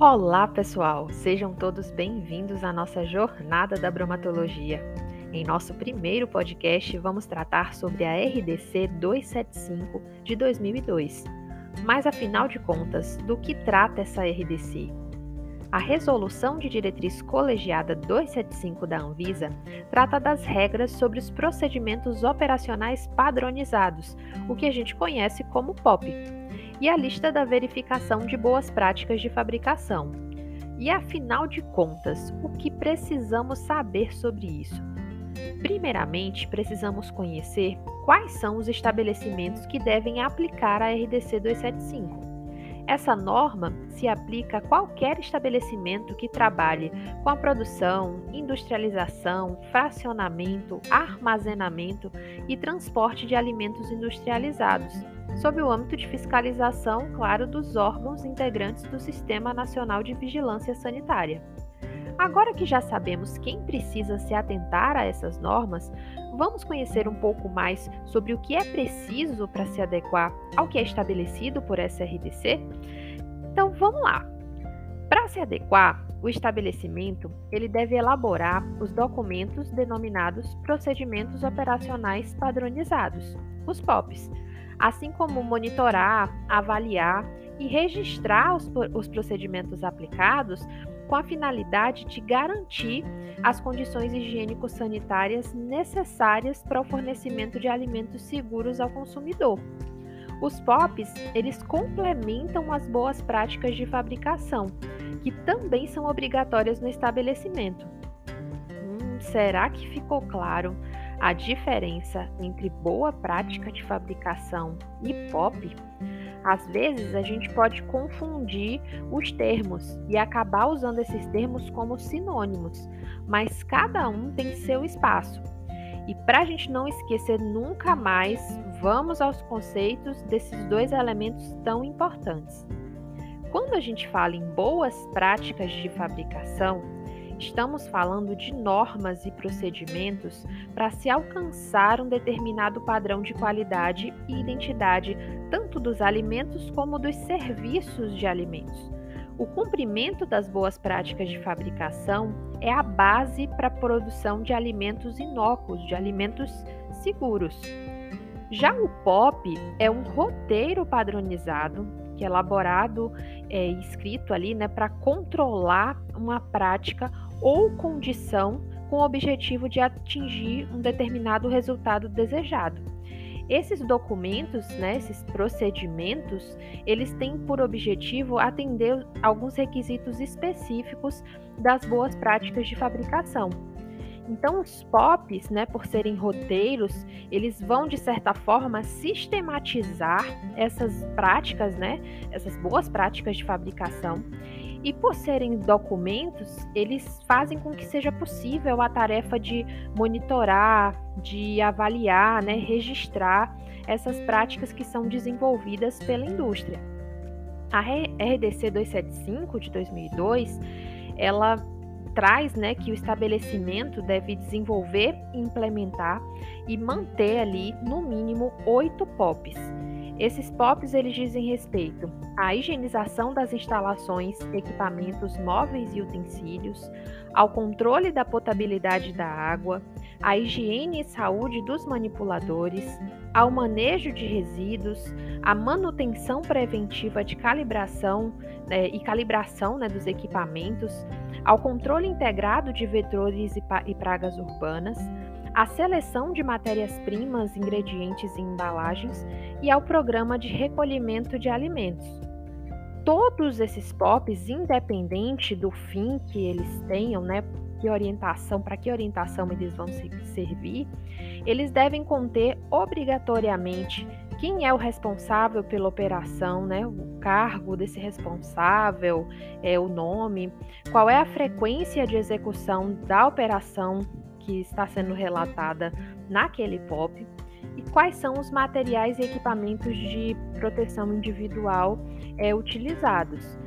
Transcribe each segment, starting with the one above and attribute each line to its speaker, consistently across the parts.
Speaker 1: Olá, pessoal! Sejam todos bem-vindos à nossa jornada da bromatologia. Em nosso primeiro podcast, vamos tratar sobre a RDC 275 de 2002. Mas afinal de contas, do que trata essa RDC? A Resolução de Diretriz Colegiada 275 da Anvisa trata das regras sobre os procedimentos operacionais padronizados, o que a gente conhece como POP e a lista da verificação de boas práticas de fabricação. E afinal de contas, o que precisamos saber sobre isso? Primeiramente, precisamos conhecer quais são os estabelecimentos que devem aplicar a RDC 275. Essa norma se aplica a qualquer estabelecimento que trabalhe com a produção, industrialização, fracionamento, armazenamento e transporte de alimentos industrializados, sob o âmbito de fiscalização, claro, dos órgãos integrantes do Sistema Nacional de Vigilância Sanitária. Agora que já sabemos quem precisa se atentar a essas normas, vamos conhecer um pouco mais sobre o que é preciso para se adequar ao que é estabelecido por essa RDC? Então vamos lá. Para se adequar, o estabelecimento ele deve elaborar os documentos denominados Procedimentos Operacionais Padronizados, os POPs, assim como monitorar, avaliar e registrar os, os procedimentos aplicados com a finalidade de garantir as condições higiênico-sanitárias necessárias para o fornecimento de alimentos seguros ao consumidor. Os POPs, eles complementam as boas práticas de fabricação, que também são obrigatórias no estabelecimento. Hum, será que ficou claro a diferença entre boa prática de fabricação e POP, às vezes a gente pode confundir os termos e acabar usando esses termos como sinônimos, mas cada um tem seu espaço. E para a gente não esquecer nunca mais, vamos aos conceitos desses dois elementos tão importantes. Quando a gente fala em boas práticas de fabricação, Estamos falando de normas e procedimentos para se alcançar um determinado padrão de qualidade e identidade, tanto dos alimentos como dos serviços de alimentos. O cumprimento das boas práticas de fabricação é a base para a produção de alimentos inócuos, de alimentos seguros. Já o POP é um roteiro padronizado que é elaborado é, escrito ali, né, para controlar uma prática ou condição com o objetivo de atingir um determinado resultado desejado. Esses documentos, né, esses procedimentos, eles têm por objetivo atender alguns requisitos específicos das boas práticas de fabricação. Então, os POPs, né, por serem roteiros, eles vão de certa forma sistematizar essas práticas, né, essas boas práticas de fabricação e por serem documentos, eles fazem com que seja possível a tarefa de monitorar, de avaliar, né, registrar essas práticas que são desenvolvidas pela indústria. A RDC 275 de 2002, ela traz né, que o estabelecimento deve desenvolver, implementar e manter ali no mínimo oito POPs esses POPs eles dizem respeito à higienização das instalações, equipamentos móveis e utensílios, ao controle da potabilidade da água, à higiene e saúde dos manipuladores, ao manejo de resíduos, à manutenção preventiva de calibração né, e calibração né, dos equipamentos, ao controle integrado de vetores e, e pragas urbanas, à seleção de matérias-primas, ingredientes e embalagens e ao programa de recolhimento de alimentos. Todos esses POPs, independente do fim que eles tenham, né, que orientação, para que orientação eles vão servir, eles devem conter obrigatoriamente quem é o responsável pela operação, né? O cargo desse responsável, é o nome, qual é a frequência de execução da operação que está sendo relatada naquele POP e quais são os materiais e equipamentos de proteção individual é, utilizados.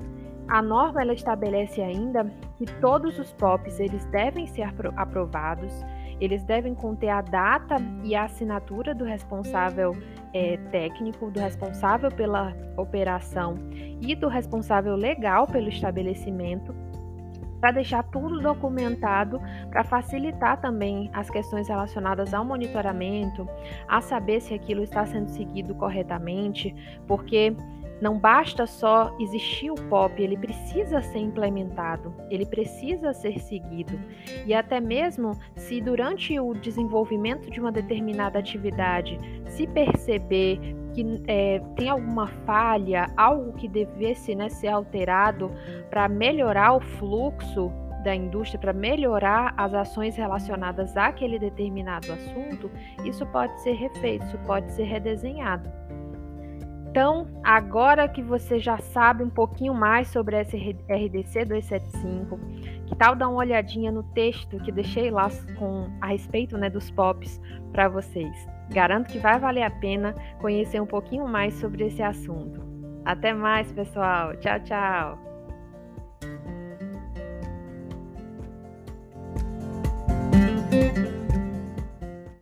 Speaker 1: A norma ela estabelece ainda que todos os POPs eles devem ser aprovados, eles devem conter a data e a assinatura do responsável é, técnico, do responsável pela operação e do responsável legal pelo estabelecimento para deixar tudo documentado, para facilitar também as questões relacionadas ao monitoramento, a saber se aquilo está sendo seguido corretamente, porque não basta só existir o POP, ele precisa ser implementado, ele precisa ser seguido. E até mesmo se durante o desenvolvimento de uma determinada atividade se perceber que é, tem alguma falha, algo que devesse né, ser alterado para melhorar o fluxo da indústria, para melhorar as ações relacionadas àquele determinado assunto, isso pode ser refeito, isso pode ser redesenhado. Então, agora que você já sabe um pouquinho mais sobre esse RDC 275, que tal dar uma olhadinha no texto que deixei lá com a respeito né, dos POPs para vocês? Garanto que vai valer a pena conhecer um pouquinho mais sobre esse assunto. Até mais, pessoal. Tchau, tchau.